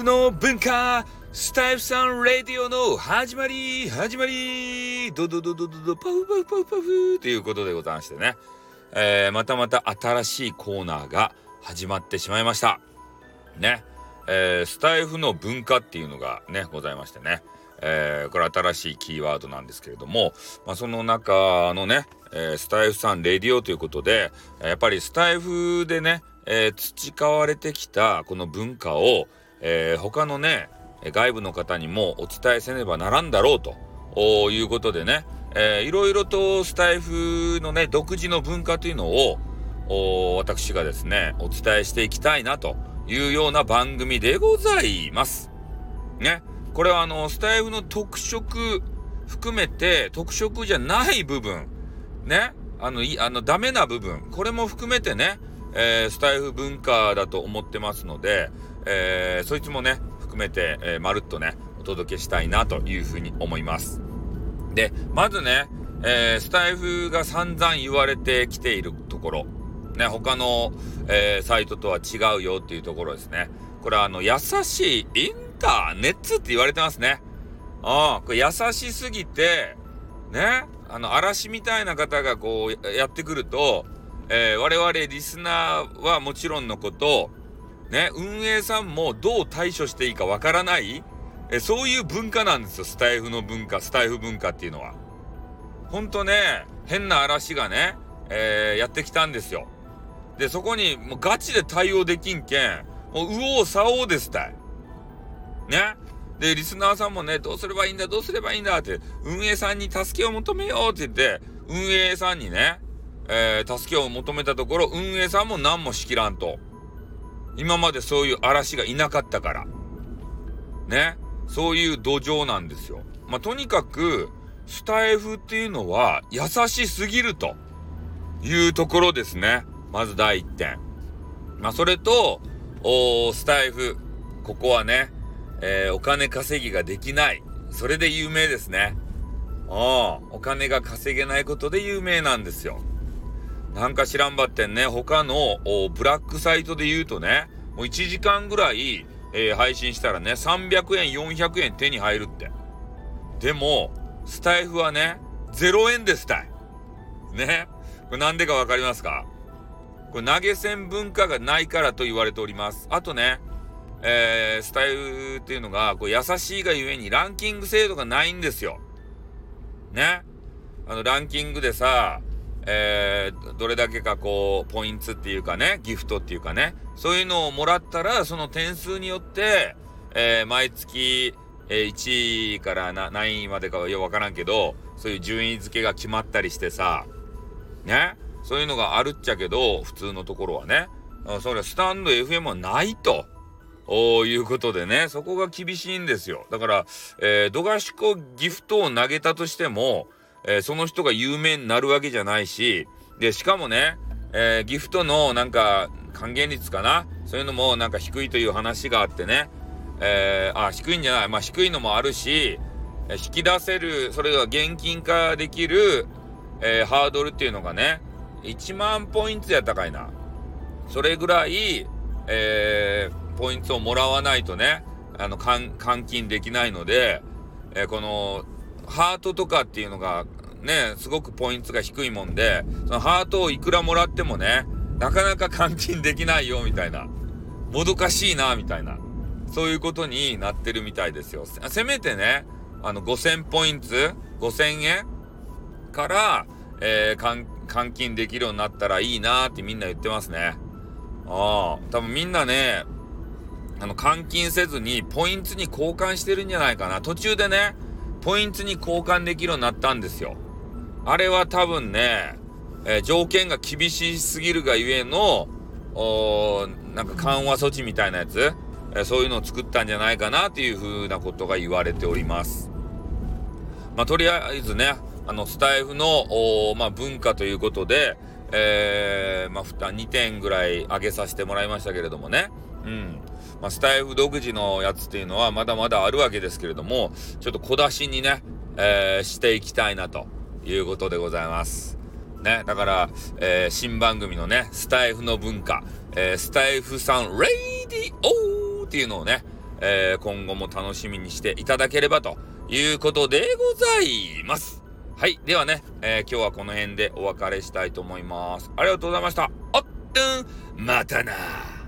フの文化、スタイフさんレディオの始まり、始まり、ドドドドドド、パフパフパフパフということでございましてね、えー、またまた新しいコーナーが始まってしまいました。ね、えー、スタイフの文化っていうのがね、ございましてね、えー、これ新しいキーワードなんですけれども、まあ、その中のね、えー、スタイフさんレディオということで、やっぱりスタイフでね、えー、培われてきたこの文化を、えー、他のね、外部の方にもお伝えせねばならんだろうということでね、えー、いろいろとスタイフのね、独自の文化というのを、私がですね、お伝えしていきたいなというような番組でございます。ね。これはあの、スタイフの特色含めて、特色じゃない部分、ね。あの、い、あの、ダメな部分、これも含めてね、えー、スタイフ文化だと思ってますので、えー、そいつもね、含めて、えー、まるっとね、お届けしたいなというふうに思います。で、まずね、えー、スタイフが散々言われてきているところ、ね、他の、えー、サイトとは違うよっていうところですね。これあの、優しいインターネットって言われてますね。ああ、これ優しすぎて、ね、あの、嵐みたいな方がこう、やってくると、えー、我々リスナーはもちろんのこと、ね、運営さんもどう対処していいかわからない、え、そういう文化なんですよ、スタイフの文化、スタイフ文化っていうのは。ほんとね、変な嵐がね、えー、やってきたんですよ。で、そこにもうガチで対応できんけん、もう右往左往ですたい。ね。で、リスナーさんもね、どうすればいいんだ、どうすればいいんだって、運営さんに助けを求めようって言って、運営さんにね、えー、助けを求めたところ、運営さんも何もしきらんと。今までそういう嵐がいなかったから。ね。そういう土壌なんですよ。まあ、とにかく、スタイフっていうのは優しすぎるというところですね。まず第一点。まあ、それと、おスタイフ。ここはね、えー、お金稼ぎができない。それで有名ですね。ああ、お金が稼げないことで有名なんですよ。なんか知らんばってんね、他のブラックサイトで言うとね、もう1時間ぐらい、えー、配信したらね、300円、400円手に入るって。でも、スタイフはね、0円ですたい。ね。これなんでかわかりますか？これ投げ銭文化がないからと言われております。あとね、えー、スタイフっていうのが、こう優しいがゆえにランキング制度がないんですよ。ね。あの、ランキングでさ、えー、どれだけかこう、ポイントっていうかね、ギフトっていうかね、そういうのをもらったら、その点数によって、えー、毎月、え、1位から何位までかはよくわからんけど、そういう順位付けが決まったりしてさ、ね、そういうのがあるっちゃけど、普通のところはね、それスタンド FM はないと。おいうことでね、そこが厳しいんですよ。だから、えー、ドガシコギフトを投げたとしても、えー、その人が有名になるわけじゃないし、で、しかもね、えー、ギフトのなんか還元率かな？そういうのもなんか低いという話があってね、えー、あ、低いんじゃない。まあ低いのもあるし、引き出せる、それが現金化できる、えー、ハードルっていうのがね、1万ポイントやったかいな。それぐらい、えー、ポイントをもらわないとね、あの、換金できないので、えー、この、ハートとかっていうのがね、すごくポイントが低いもんで、そのハートをいくらもらってもね、なかなか換金できないよ、みたいな。もどかしいな、みたいな。そういうことになってるみたいですよ。せめてね、あの、5000ポイント ?5000 円から、えー、換金できるようになったらいいなってみんな言ってますね。ああ、多分みんなね、あの、換金せずにポイントに交換してるんじゃないかな。途中でね、ポイントに交換できるようになったんですよ。あれは多分ね、えー、条件が厳しすぎるがゆえの、おなんか緩和措置みたいなやつ、えー、そういうのを作ったんじゃないかなっていうふうなことが言われております。まあ、とりあえずね、あの、スタイフの、まあ、文化ということで、えー、まあ、2点ぐらい上げさせてもらいましたけれどもね。うん。まあ、スタエフ独自のやつっていうのはまだまだあるわけですけれども、ちょっと小出しにね、えー、していきたいなということでございます。ね、だから、えー、新番組のね、スタエフの文化、えー、スタイフさん、レイディオーっていうのをね、え、今後も楽しみにしていただければということでございます。はい。ではね、え、今日はこの辺でお別れしたいと思います。ありがとうございました。あっ、うん、またな